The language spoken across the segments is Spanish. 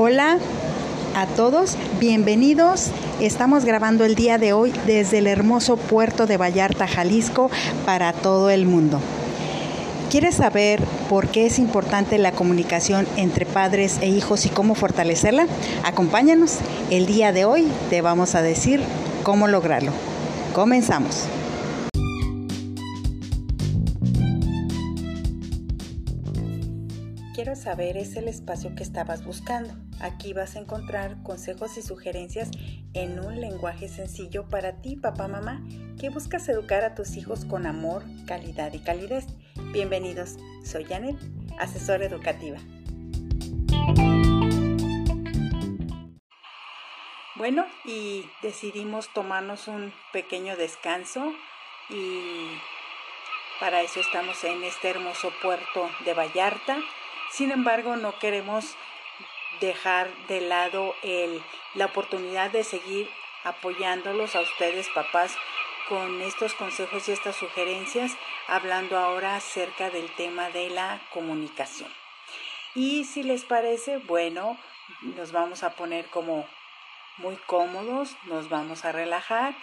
Hola a todos, bienvenidos. Estamos grabando el día de hoy desde el hermoso puerto de Vallarta, Jalisco, para todo el mundo. ¿Quieres saber por qué es importante la comunicación entre padres e hijos y cómo fortalecerla? Acompáñanos. El día de hoy te vamos a decir cómo lograrlo. Comenzamos. Es el espacio que estabas buscando. Aquí vas a encontrar consejos y sugerencias en un lenguaje sencillo para ti, papá, mamá, que buscas educar a tus hijos con amor, calidad y calidez. Bienvenidos, soy Janet, asesora educativa. Bueno, y decidimos tomarnos un pequeño descanso y para eso estamos en este hermoso puerto de Vallarta sin embargo, no queremos dejar de lado el, la oportunidad de seguir apoyándolos a ustedes, papás, con estos consejos y estas sugerencias, hablando ahora acerca del tema de la comunicación. Y si les parece, bueno, nos vamos a poner como muy cómodos, nos vamos a relajar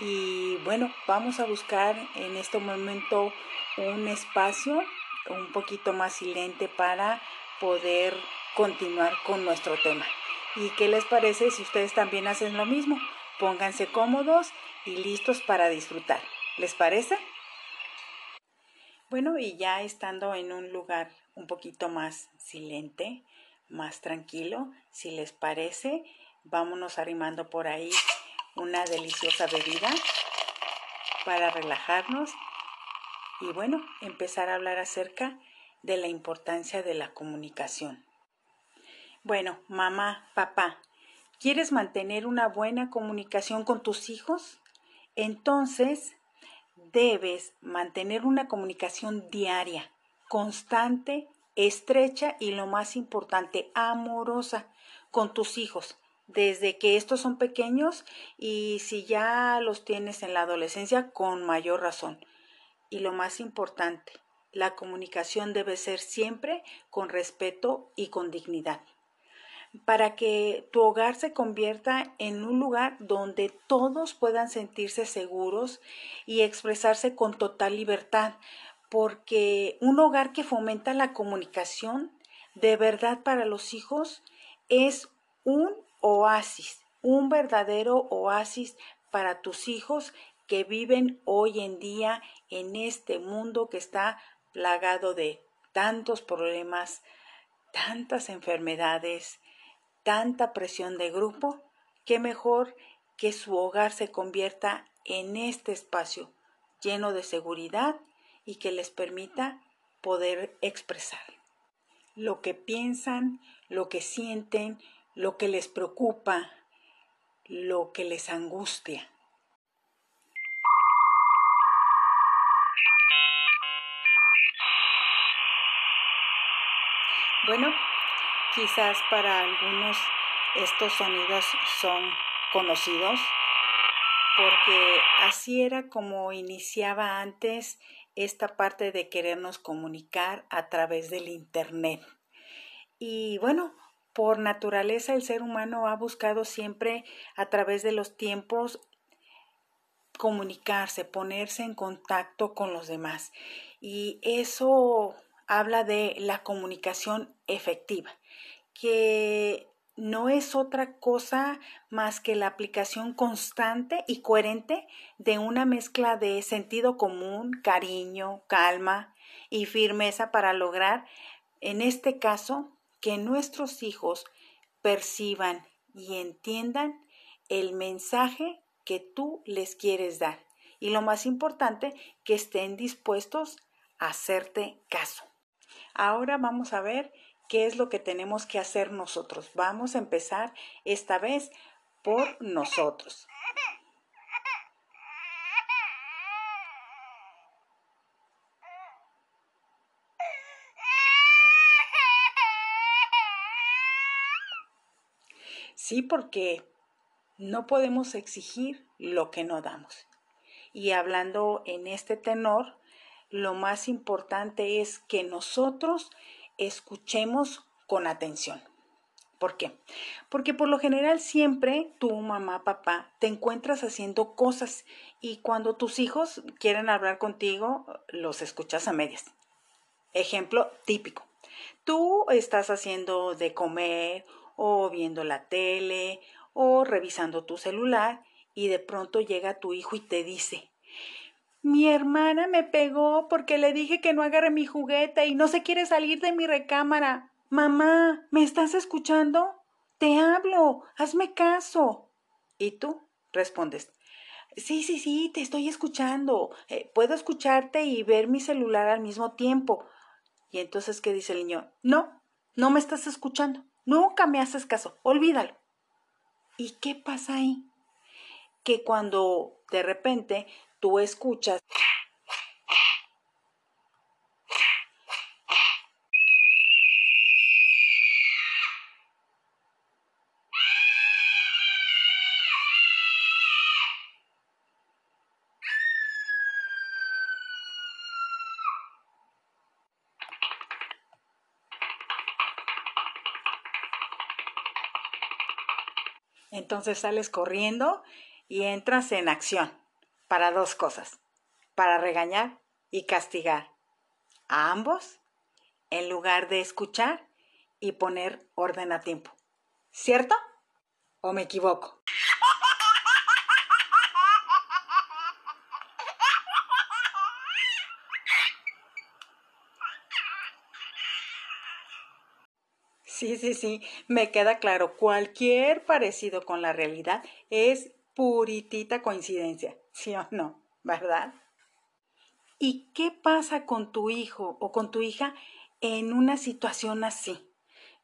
y bueno, vamos a buscar en este momento un espacio un poquito más silente para poder continuar con nuestro tema. ¿Y qué les parece si ustedes también hacen lo mismo? Pónganse cómodos y listos para disfrutar. ¿Les parece? Bueno, y ya estando en un lugar un poquito más silente, más tranquilo, si les parece, vámonos arrimando por ahí una deliciosa bebida para relajarnos y bueno, empezar a hablar acerca de la importancia de la comunicación. Bueno, mamá, papá, ¿quieres mantener una buena comunicación con tus hijos? Entonces, debes mantener una comunicación diaria, constante, estrecha y lo más importante, amorosa con tus hijos, desde que estos son pequeños y si ya los tienes en la adolescencia, con mayor razón. Y lo más importante, la comunicación debe ser siempre con respeto y con dignidad. Para que tu hogar se convierta en un lugar donde todos puedan sentirse seguros y expresarse con total libertad, porque un hogar que fomenta la comunicación de verdad para los hijos es un oasis, un verdadero oasis para tus hijos que viven hoy en día en este mundo que está plagado de tantos problemas, tantas enfermedades, tanta presión de grupo, que mejor que su hogar se convierta en este espacio lleno de seguridad y que les permita poder expresar lo que piensan, lo que sienten, lo que les preocupa, lo que les angustia. Bueno, quizás para algunos estos sonidos son conocidos porque así era como iniciaba antes esta parte de querernos comunicar a través del Internet. Y bueno, por naturaleza el ser humano ha buscado siempre a través de los tiempos comunicarse, ponerse en contacto con los demás. Y eso habla de la comunicación efectiva, que no es otra cosa más que la aplicación constante y coherente de una mezcla de sentido común, cariño, calma y firmeza para lograr, en este caso, que nuestros hijos perciban y entiendan el mensaje que tú les quieres dar. Y lo más importante, que estén dispuestos a hacerte caso. Ahora vamos a ver qué es lo que tenemos que hacer nosotros. Vamos a empezar esta vez por nosotros. Sí, porque no podemos exigir lo que no damos. Y hablando en este tenor, lo más importante es que nosotros escuchemos con atención. ¿Por qué? Porque por lo general siempre tú, mamá, papá, te encuentras haciendo cosas y cuando tus hijos quieren hablar contigo, los escuchas a medias. Ejemplo típico. Tú estás haciendo de comer o viendo la tele o revisando tu celular y de pronto llega tu hijo y te dice, mi hermana me pegó porque le dije que no agarre mi juguete y no se quiere salir de mi recámara. Mamá, ¿me estás escuchando? Te hablo, hazme caso. ¿Y tú? respondes. Sí, sí, sí, te estoy escuchando. Eh, puedo escucharte y ver mi celular al mismo tiempo. Y entonces, ¿qué dice el niño? No, no me estás escuchando. Nunca me haces caso. Olvídalo. ¿Y qué pasa ahí? Que cuando de repente tú escuchas. Entonces sales corriendo y entras en acción para dos cosas, para regañar y castigar a ambos en lugar de escuchar y poner orden a tiempo. ¿Cierto? ¿O me equivoco? Sí, sí, sí, me queda claro. Cualquier parecido con la realidad es puritita coincidencia, ¿sí o no? ¿Verdad? ¿Y qué pasa con tu hijo o con tu hija en una situación así?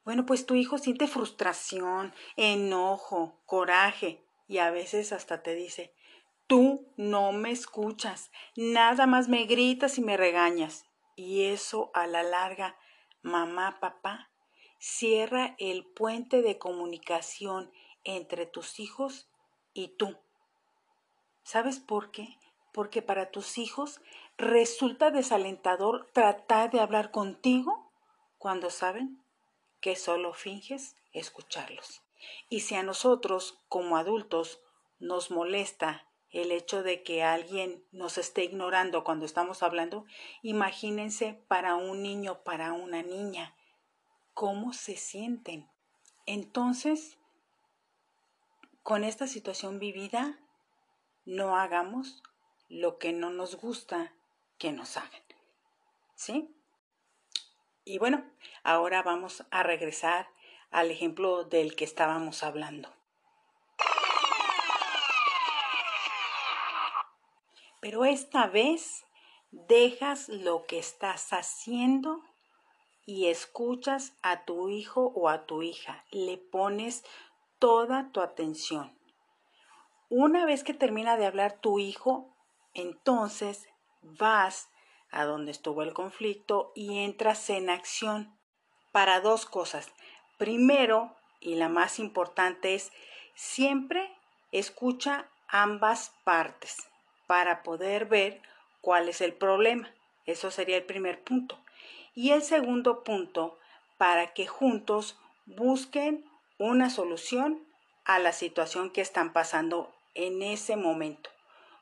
Bueno, pues tu hijo siente frustración, enojo, coraje y a veces hasta te dice, tú no me escuchas, nada más me gritas y me regañas. Y eso a la larga, mamá, papá, cierra el puente de comunicación entre tus hijos y tú. ¿Sabes por qué? Porque para tus hijos resulta desalentador tratar de hablar contigo cuando saben que solo finges escucharlos. Y si a nosotros, como adultos, nos molesta el hecho de que alguien nos esté ignorando cuando estamos hablando, imagínense para un niño, para una niña, cómo se sienten. Entonces, con esta situación vivida, no hagamos lo que no nos gusta que nos hagan. ¿Sí? Y bueno, ahora vamos a regresar al ejemplo del que estábamos hablando. Pero esta vez dejas lo que estás haciendo y escuchas a tu hijo o a tu hija, le pones toda tu atención. Una vez que termina de hablar tu hijo, entonces vas a donde estuvo el conflicto y entras en acción para dos cosas. Primero, y la más importante es, siempre escucha ambas partes para poder ver cuál es el problema. Eso sería el primer punto. Y el segundo punto, para que juntos busquen una solución a la situación que están pasando en ese momento.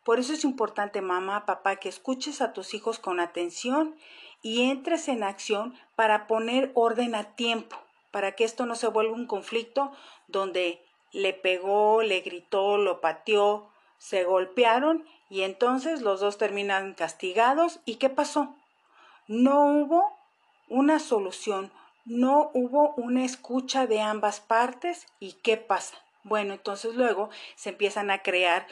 Por eso es importante, mamá, papá, que escuches a tus hijos con atención y entres en acción para poner orden a tiempo, para que esto no se vuelva un conflicto donde le pegó, le gritó, lo pateó, se golpearon y entonces los dos terminan castigados. ¿Y qué pasó? No hubo una solución, no hubo una escucha de ambas partes y ¿qué pasa? Bueno, entonces luego se empiezan a crear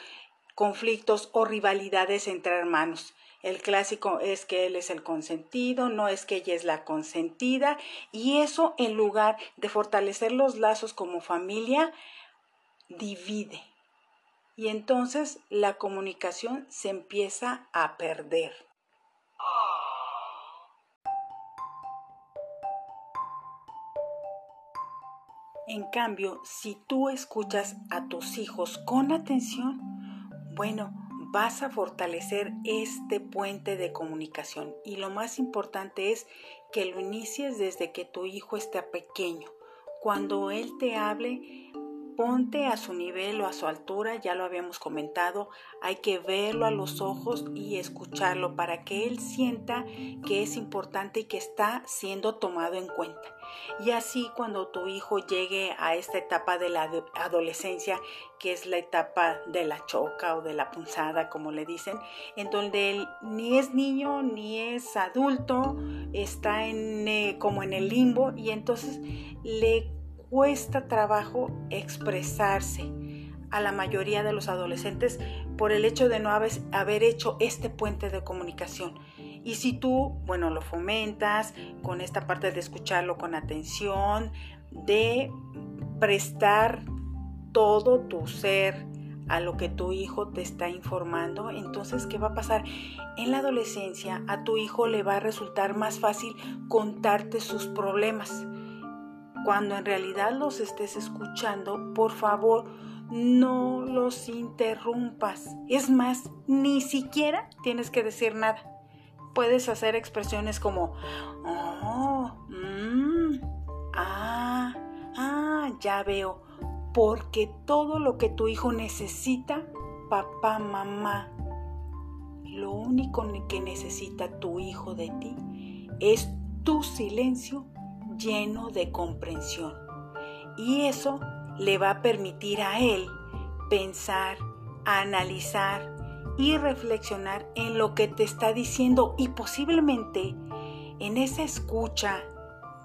conflictos o rivalidades entre hermanos. El clásico es que él es el consentido, no es que ella es la consentida, y eso en lugar de fortalecer los lazos como familia, divide. Y entonces la comunicación se empieza a perder. En cambio, si tú escuchas a tus hijos con atención, bueno, vas a fortalecer este puente de comunicación. Y lo más importante es que lo inicies desde que tu hijo está pequeño. cuando él te hable, ponte a su nivel o a su altura, ya lo habíamos comentado, hay que verlo a los ojos y escucharlo para que él sienta que es importante y que está siendo tomado en cuenta. Y así cuando tu hijo llegue a esta etapa de la adolescencia, que es la etapa de la choca o de la punzada, como le dicen, en donde él ni es niño ni es adulto, está en, eh, como en el limbo y entonces le cuesta trabajo expresarse a la mayoría de los adolescentes por el hecho de no haber, hecho este puente de comunicación. Y si tú, bueno, lo fomentas con esta parte de escucharlo con atención, de prestar todo tu ser a lo que tu hijo te está informando, entonces, ¿qué va a pasar? En la adolescencia a tu hijo le va a resultar más fácil contarte sus problemas cuando en realidad los estés escuchando, por favor, no los interrumpas. Es más, ni siquiera tienes que decir nada. Puedes hacer expresiones como, oh, mmm, ah, ah, ya veo, porque todo lo que tu hijo necesita, papá, mamá, lo único que necesita tu hijo de ti es tu silencio lleno de comprensión. Y eso le va a permitir a él pensar, analizar y reflexionar en lo que te está diciendo y posiblemente en esa escucha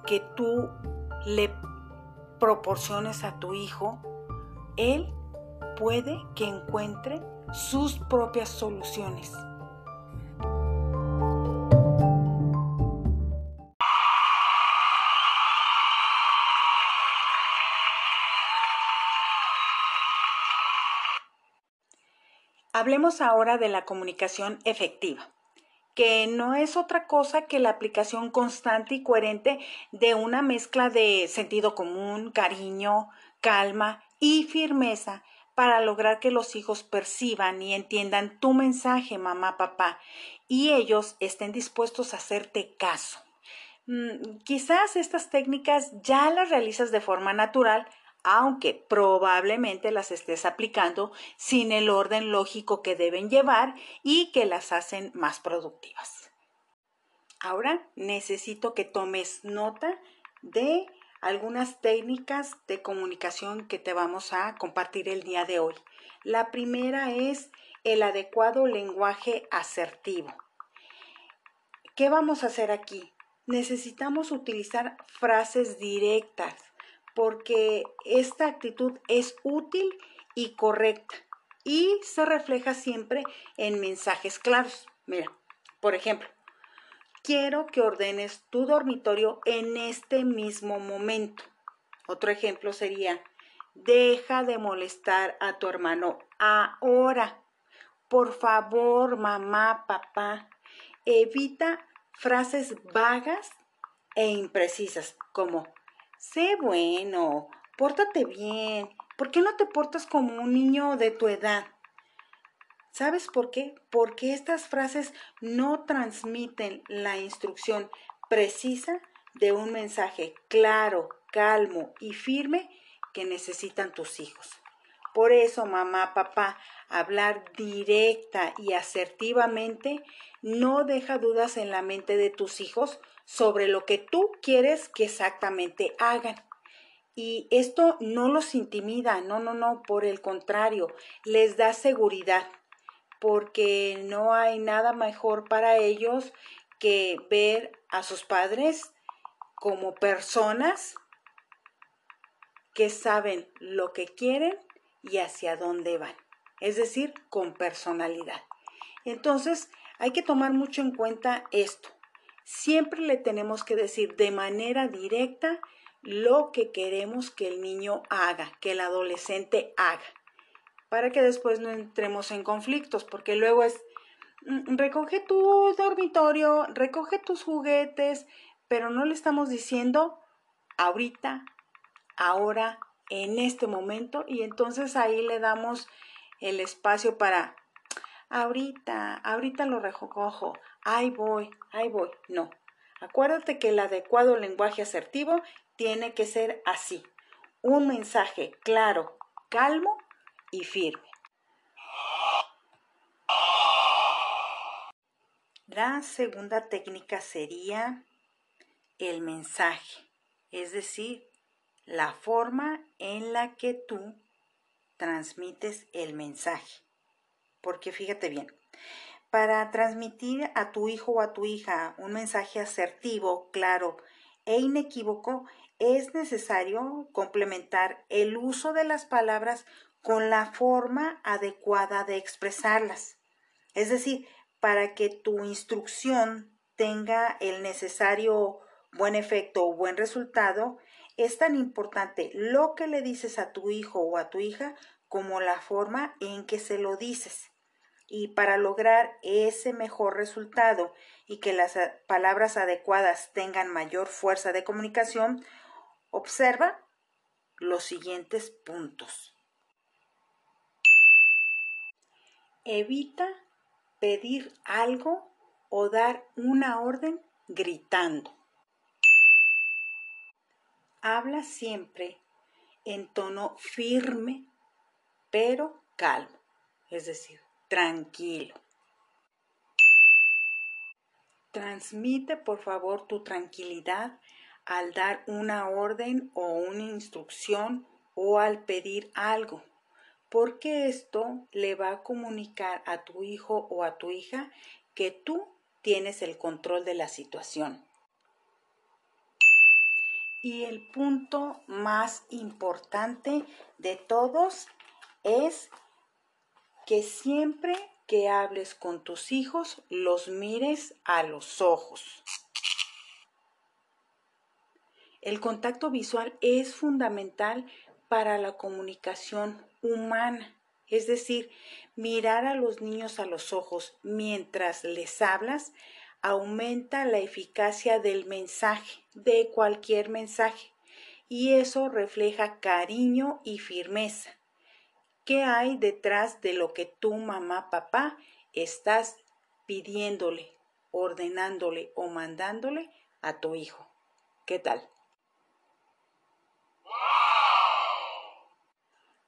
que tú le proporciones a tu hijo, él puede que encuentre sus propias soluciones. Hablemos ahora de la comunicación efectiva, que no es otra cosa que la aplicación constante y coherente de una mezcla de sentido común, cariño, calma y firmeza para lograr que los hijos perciban y entiendan tu mensaje, mamá, papá, y ellos estén dispuestos a hacerte caso. Mm, quizás estas técnicas ya las realizas de forma natural, aunque probablemente las estés aplicando sin el orden lógico que deben llevar y que las hacen más productivas. Ahora necesito que tomes nota de algunas técnicas de comunicación que te vamos a compartir el día de hoy. La primera es el adecuado lenguaje asertivo. ¿Qué vamos a hacer aquí? Necesitamos utilizar frases directas porque esta actitud es útil y correcta y se refleja siempre en mensajes claros. Mira, por ejemplo, quiero que ordenes tu dormitorio en este mismo momento. Otro ejemplo sería, deja de molestar a tu hermano ahora. Por favor, mamá, papá, evita frases vagas e imprecisas como Sé bueno, pórtate bien. ¿Por qué no te portas como un niño de tu edad? ¿Sabes por qué? Porque estas frases no transmiten la instrucción precisa de un mensaje claro, calmo y firme que necesitan tus hijos. Por eso, mamá, papá, hablar directa y asertivamente no deja dudas en la mente de tus hijos sobre lo que tú quieres que exactamente hagan. Y esto no los intimida, no, no, no, por el contrario, les da seguridad, porque no hay nada mejor para ellos que ver a sus padres como personas que saben lo que quieren y hacia dónde van, es decir, con personalidad. Entonces, hay que tomar mucho en cuenta esto. Siempre le tenemos que decir de manera directa lo que queremos que el niño haga, que el adolescente haga, para que después no entremos en conflictos, porque luego es, mm, recoge tu dormitorio, recoge tus juguetes, pero no le estamos diciendo ahorita, ahora, en este momento, y entonces ahí le damos el espacio para ahorita, ahorita lo recojo, ahí voy, ahí voy. No. Acuérdate que el adecuado lenguaje asertivo tiene que ser así. un mensaje claro, calmo y firme. La segunda técnica sería el mensaje, es decir, la forma en la que tú transmites el mensaje. Porque fíjate bien, para transmitir a tu hijo o a tu hija un mensaje asertivo, claro e inequívoco, es necesario complementar el uso de las palabras con la forma adecuada de expresarlas. Es decir, para que tu instrucción tenga el necesario buen efecto o buen resultado, es tan importante lo que le dices a tu hijo o a tu hija como la forma en que se lo dices. Y para lograr ese mejor resultado y que las palabras adecuadas tengan mayor fuerza de comunicación, observa los siguientes puntos. Evita pedir algo o dar una orden gritando. Habla siempre en tono firme, pero calmo, es decir, tranquilo. Transmite por favor tu tranquilidad al dar una orden o una instrucción o al pedir algo, porque esto le va a comunicar a tu hijo o a tu hija que tú tienes el control de la situación. Y el punto más importante de todos es que siempre que hables con tus hijos los mires a los ojos. El contacto visual es fundamental para la comunicación humana, es decir, mirar a los niños a los ojos mientras les hablas aumenta la eficacia del mensaje, de cualquier mensaje, y eso refleja cariño y firmeza. ¿Qué hay detrás de lo que tú, mamá, papá, estás pidiéndole, ordenándole o mandándole a tu hijo? ¿Qué tal?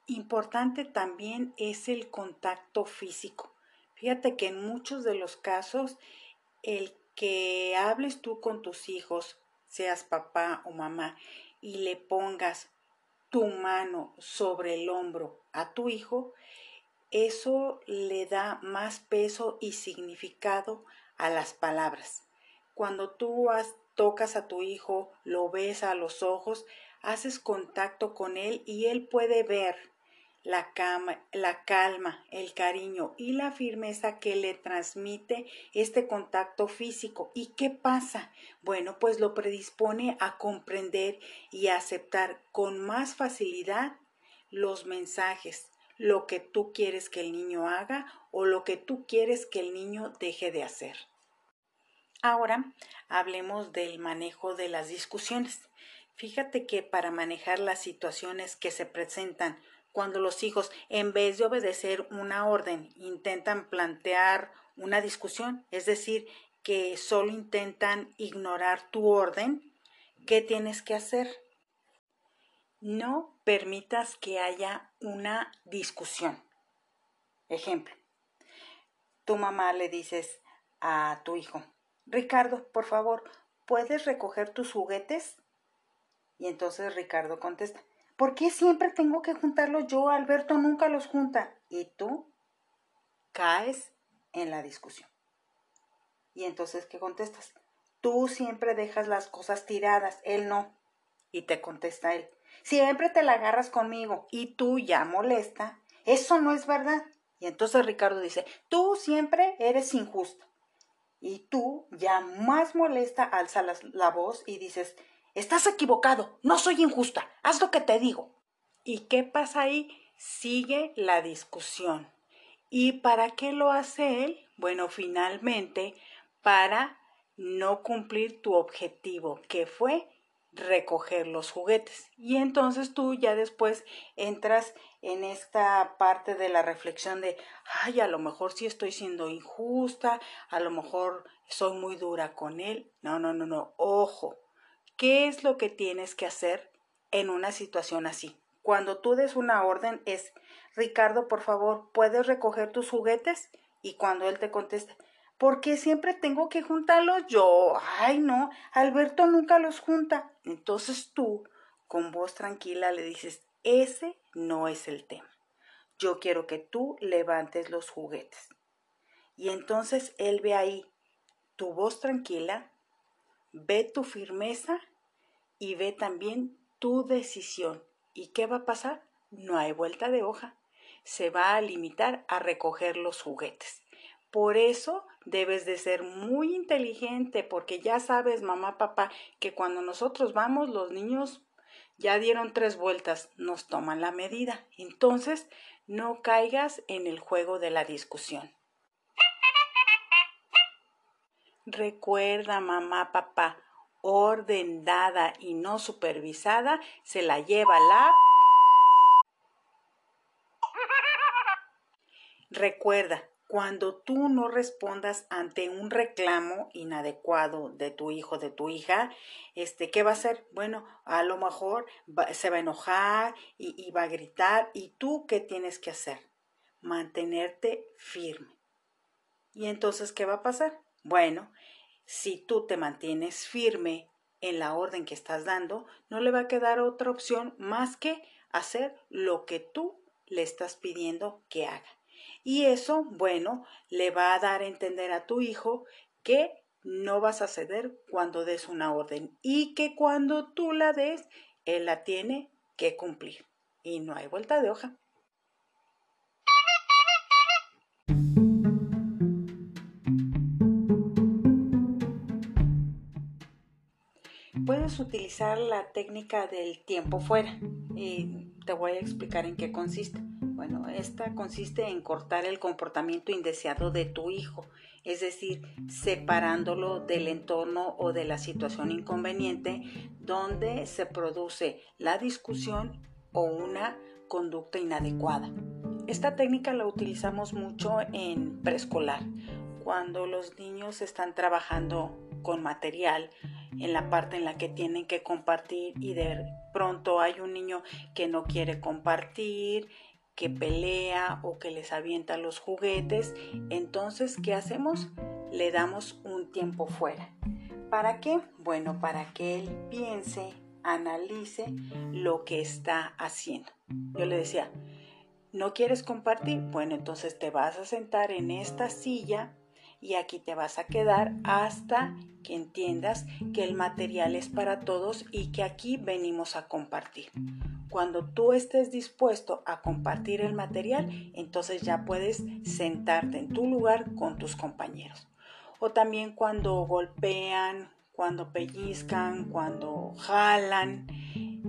Importante también es el contacto físico. Fíjate que en muchos de los casos el que hables tú con tus hijos, seas papá o mamá, y le pongas tu mano sobre el hombro a tu hijo, eso le da más peso y significado a las palabras. Cuando tú tocas a tu hijo, lo ves a los ojos, haces contacto con él y él puede ver la, calma, el cariño y la firmeza que le transmite este contacto físico. ¿Y qué pasa? Bueno, pues lo predispone a comprender y a aceptar con más facilidad los mensajes, lo que tú quieres que el niño haga o lo que tú quieres que el niño deje de hacer. Ahora hablemos del manejo de las discusiones. Fíjate que para manejar las situaciones que se presentan cuando los hijos, en vez de obedecer una orden, intentan plantear una discusión, es decir, que solo intentan ignorar tu orden, ¿qué tienes que hacer? No permitas que haya una discusión. Ejemplo, tu mamá le dices a tu hijo, Ricardo, por favor, ¿puedes recoger tus juguetes? Y entonces Ricardo contesta, ¿Por qué siempre tengo que juntarlos yo? Alberto nunca los junta. Y tú caes en la discusión. Y entonces, ¿qué contestas? Tú siempre dejas las cosas tiradas, él no. Y te contesta él, siempre te la agarras conmigo y tú ya molesta. Eso no es verdad. Y entonces Ricardo dice, tú siempre eres injusto. Y tú ya más molesta alzas la voz y dices, Estás equivocado, no soy injusta, haz lo que te digo. ¿Y qué pasa ahí? Sigue la discusión. ¿Y para qué lo hace él? Bueno, finalmente, para no cumplir tu objetivo, que fue recoger los juguetes. Y entonces tú ya después entras en esta parte de la reflexión de, ay, a lo mejor sí estoy siendo injusta, a lo mejor soy muy dura con él. No, no, no, no, ojo, ¿Qué es lo que tienes que hacer? en una situación así. Cuando tú des una orden es, Ricardo, por favor, ¿puedes recoger tus juguetes? Y cuando él te conteste, ¿por qué siempre tengo que juntarlos yo? Ay, no, Alberto nunca los junta. Entonces tú, con voz tranquila, le dices, ese no es el tema. Yo quiero que tú levantes los juguetes. Y entonces él ve ahí tu voz tranquila, ve tu firmeza y ve también tu decisión. ¿Y qué va a pasar? No hay vuelta de hoja. Se va a limitar a recoger los juguetes. Por eso debes de ser muy inteligente porque ya sabes, mamá, papá, que cuando nosotros vamos, los niños ya dieron tres vueltas, nos toman la medida. Entonces, no caigas en el juego de la discusión. Recuerda, mamá, papá, orden dada y no supervisada se la lleva la... Recuerda, cuando tú no respondas ante un reclamo inadecuado de tu hijo, de tu hija, este, ¿qué va a hacer? Bueno, a lo mejor se va a enojar y, y va a gritar. ¿Y tú qué tienes que hacer? Mantenerte firme. ¿Y entonces qué va a pasar? Bueno, si tú te mantienes firme en la orden que estás dando, no le va a quedar otra opción más que hacer lo que tú le estás pidiendo que haga. Y eso, bueno, le va a dar a entender a tu hijo que no vas a ceder cuando des una orden y que cuando tú la des, él la tiene que cumplir. Y no hay vuelta de hoja. Puedes utilizar la técnica del tiempo fuera y te voy a explicar en qué consiste. Bueno, esta consiste en cortar el comportamiento indeseado de tu hijo, es decir, separándolo del entorno o de la situación inconveniente donde se produce la discusión o una conducta inadecuada. Esta técnica la utilizamos mucho en preescolar, cuando los niños están trabajando con material en la parte en la que tienen que compartir y de pronto hay un niño que no quiere compartir que pelea o que les avienta los juguetes, entonces, ¿qué hacemos? Le damos un tiempo fuera. ¿Para qué? Bueno, para que él piense, analice lo que está haciendo. Yo le decía, ¿no quieres compartir? Bueno, entonces te vas a sentar en esta silla y aquí te vas a quedar hasta que entiendas que el material es para todos y que aquí venimos a compartir. Cuando tú estés dispuesto a compartir el material, entonces ya puedes sentarte en tu lugar con tus compañeros. O también cuando golpean, cuando pellizcan, cuando jalan,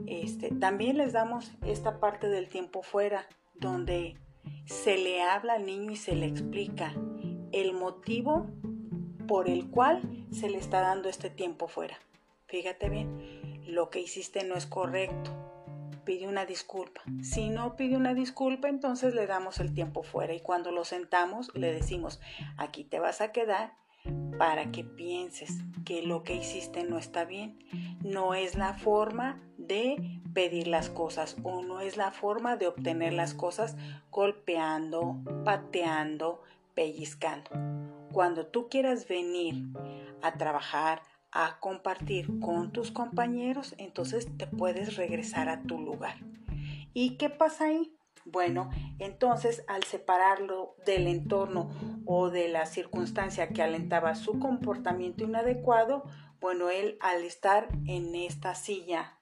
este, también les damos esta parte del tiempo fuera, donde se le habla al niño y se le explica el motivo por el cual se le está dando este tiempo fuera. Fíjate bien, lo que hiciste no es correcto pide una disculpa. Si no pide una disculpa, entonces le damos el tiempo fuera y cuando lo sentamos le decimos, aquí te vas a quedar para que pienses que lo que hiciste no está bien. No es la forma de pedir las cosas o no es la forma de obtener las cosas golpeando, pateando, pellizcando. Cuando tú quieras venir a trabajar, a compartir con tus compañeros, entonces te puedes regresar a tu lugar. ¿Y qué pasa ahí? Bueno, entonces al separarlo del entorno o de la circunstancia que alentaba su comportamiento inadecuado, bueno, él al estar en esta silla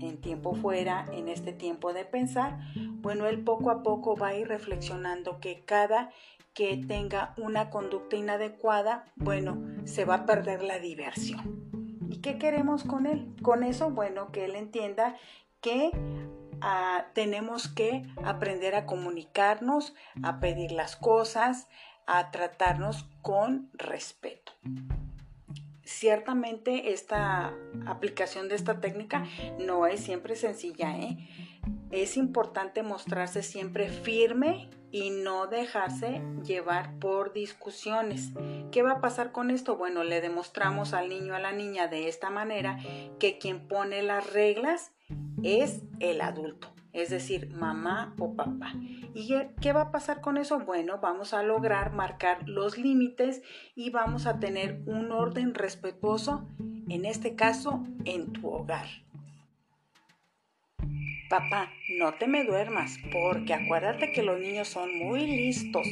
en tiempo fuera, en este tiempo de pensar, bueno, él poco a poco va a ir reflexionando que cada que tenga una conducta inadecuada, bueno, se va a perder la diversión. ¿Y qué queremos con él? Con eso, bueno, que él entienda que ah, tenemos que aprender a comunicarnos, a pedir las cosas, a tratarnos con respeto. Ciertamente esta aplicación de esta técnica no es siempre sencilla, ¿eh? es importante mostrarse siempre firme y no dejarse llevar por discusiones. ¿Qué va a pasar con esto? Bueno, le demostramos al niño a la niña de esta manera que quien pone las reglas es el adulto, es decir, mamá o papá. ¿Y qué va a pasar con eso? Bueno, vamos a lograr marcar los límites y vamos a tener un orden respetuoso, en este caso, en tu hogar. Papá, no te me duermas, porque acuérdate que los niños son muy listos.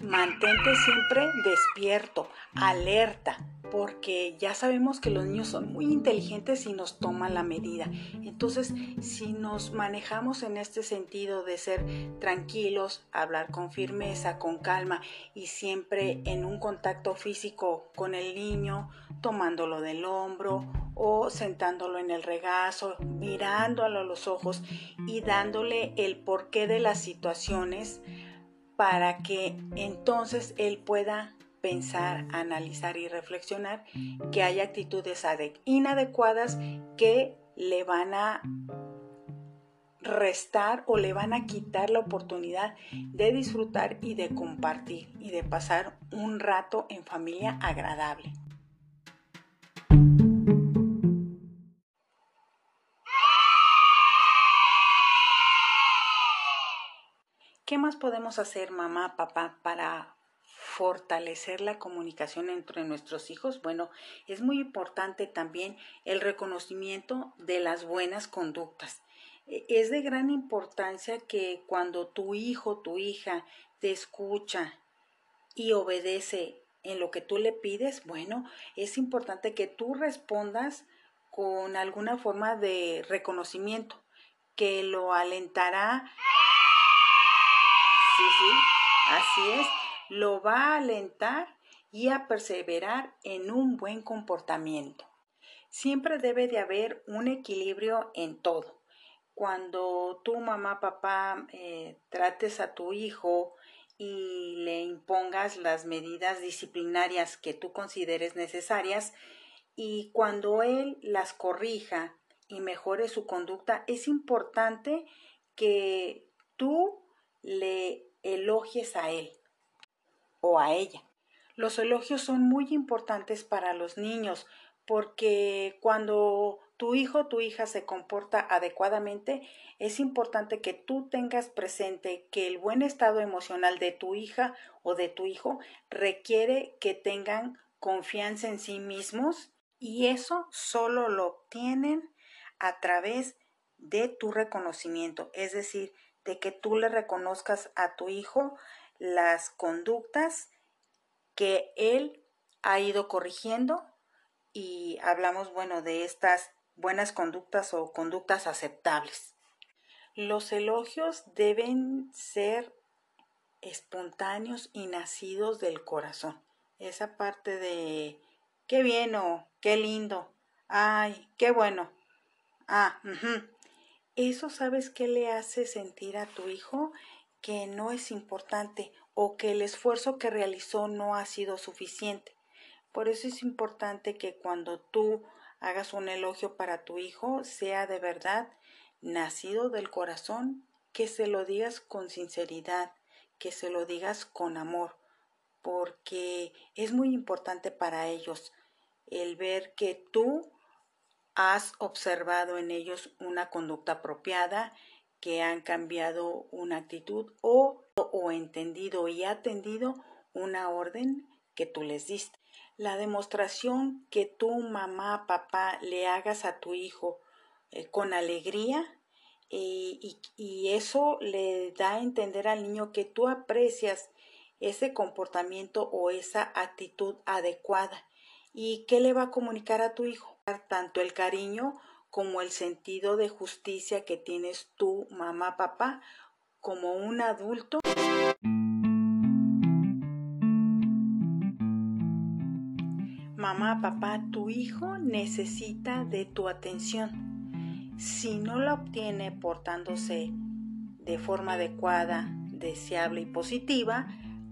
Mantente siempre despierto, alerta, porque ya sabemos que los niños son muy inteligentes y nos toman la medida. Entonces, si nos manejamos en este sentido de ser tranquilos, hablar con firmeza, con calma y siempre en un contacto físico con el niño, tomándolo del hombro o sentándolo en el regazo, mirándolo a los ojos y dándole el porqué de las situaciones, para que entonces él pueda pensar, analizar y reflexionar que hay actitudes inadecuadas que le van a restar o le van a quitar la oportunidad de disfrutar y de compartir y de pasar un rato en familia agradable. ¿Qué más podemos hacer, mamá, papá, para fortalecer la comunicación entre nuestros hijos? Bueno, es muy importante también el reconocimiento de las buenas conductas. E, es de gran importancia que cuando tu hijo, tu hija te escucha y obedece en lo que tú le pides, bueno, es importante que tú respondas con alguna forma de reconocimiento que lo alentará Sí, sí, así es. Lo va a alentar y a perseverar en un buen comportamiento. Siempre debe de haber un equilibrio en todo. Cuando tu mamá, papá, eh, trates a tu hijo y le impongas las medidas disciplinarias que tú consideres necesarias y cuando él las corrija y mejore su conducta, es importante que tú le elogies a él a ella. Los elogios son muy importantes para los niños porque cuando tu hijo o tu hija se comporta adecuadamente, es importante que tú tengas presente que el buen estado emocional de tu hija o de tu hijo requiere que tengan confianza en sí mismos y eso solo lo obtienen a través de tu reconocimiento, es decir, de que tú le reconozcas a tu hijo las conductas que él ha ido corrigiendo y hablamos, bueno, de estas buenas conductas o conductas aceptables. Los elogios deben ser espontáneos y nacidos del corazón. Esa parte de qué bien o qué lindo, ay, qué bueno. Ah, eso sabes qué le hace sentir a tu hijo que no es importante o que el esfuerzo que realizó no ha sido suficiente. Por eso es importante que cuando tú hagas un elogio para tu hijo sea de verdad nacido del corazón, que se lo digas con sinceridad, que se lo digas con amor, porque es muy importante para ellos el ver que tú has observado en ellos una conducta apropiada, que han cambiado una actitud o, o entendido y atendido una orden que tú les diste. La demostración que tú, mamá, papá, le hagas a tu hijo eh, con alegría y, y eso le da a entender al niño que tú aprecias ese comportamiento o esa actitud adecuada. ¿Y qué le va a comunicar a tu hijo? tanto el cariño como el sentido de justicia que tienes tú, mamá, papá, como un adulto. Mamá, papá, tu hijo necesita de tu atención. Si no la obtiene portándose de forma adecuada, deseable y positiva,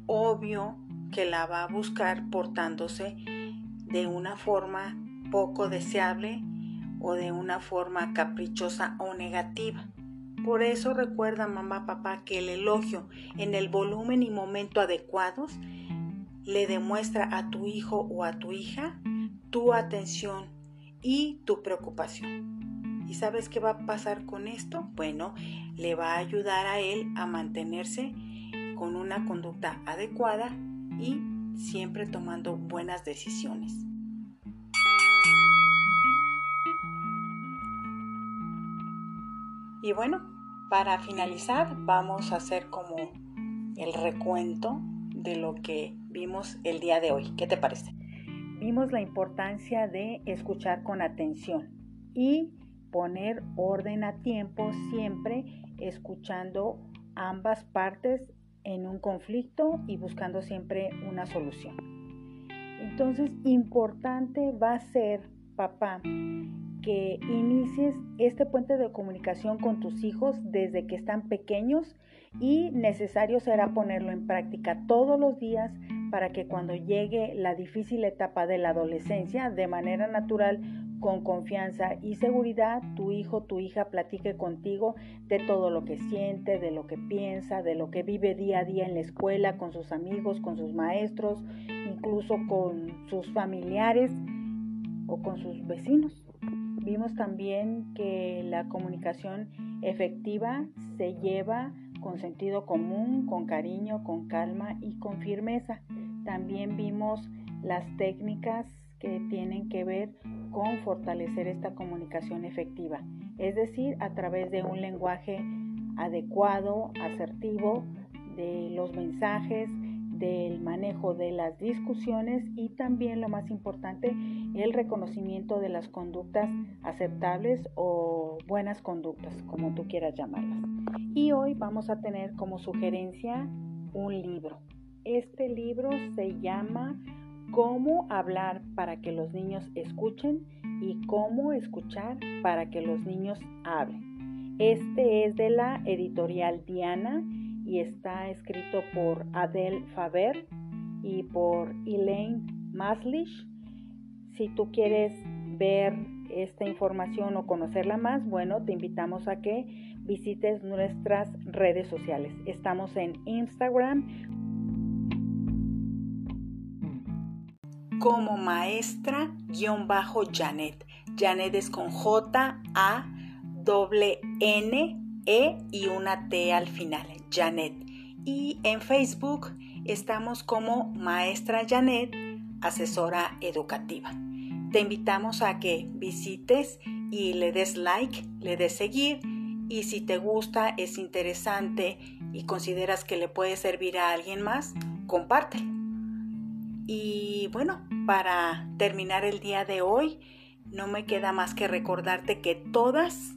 obvio que la va a buscar portándose de una forma poco deseable o de una forma caprichosa o negativa. Por eso recuerda mamá, papá, que el elogio en el volumen y momento adecuados le demuestra a tu hijo o a tu hija tu atención y tu preocupación. ¿Y sabes qué va a pasar con esto? Bueno, le va a ayudar a él a mantenerse con una conducta adecuada y siempre tomando buenas decisiones. Y bueno, para finalizar vamos a hacer como el recuento de lo que vimos el día de hoy. ¿Qué te parece? Vimos la importancia de escuchar con atención y poner orden a tiempo siempre escuchando ambas partes en un conflicto y buscando siempre una solución. Entonces, importante va a ser, papá, que inicies este puente de comunicación con tus hijos desde que están pequeños y necesario será ponerlo en práctica todos los días para que cuando llegue la difícil etapa de la adolescencia, de manera natural, con confianza y seguridad, tu hijo, tu hija platique contigo de todo lo que siente, de lo que piensa, de lo que vive día a día en la escuela, con sus amigos, con sus maestros, incluso con sus familiares o con sus vecinos. Vimos también que la comunicación efectiva se lleva con sentido común, con cariño, con calma y con firmeza. También vimos las técnicas que tienen que ver con fortalecer esta comunicación efectiva, es decir, a través de un lenguaje adecuado, asertivo, de los mensajes, del manejo de las discusiones y también lo más importante, el reconocimiento de las conductas aceptables o buenas conductas, como tú quieras llamarlas. Y hoy vamos a tener como sugerencia un libro. Este libro se llama Cómo hablar para que los niños escuchen y cómo escuchar para que los niños hablen. Este es de la editorial Diana y está escrito por Adele Faber y por Elaine Maslish. Si tú quieres ver esta información o conocerla más, bueno, te invitamos a que visites nuestras redes sociales. Estamos en Instagram como maestra-janet. Janet es con J A N E y una T al final. Janet. Y en Facebook estamos como Maestra Janet, asesora educativa. Te invitamos a que visites y le des like, le des seguir y si te gusta, es interesante y consideras que le puede servir a alguien más, comparte. Y bueno, para terminar el día de hoy, no me queda más que recordarte que todas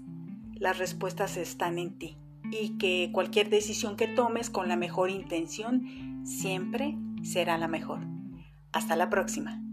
las respuestas están en ti y que cualquier decisión que tomes con la mejor intención siempre será la mejor. Hasta la próxima.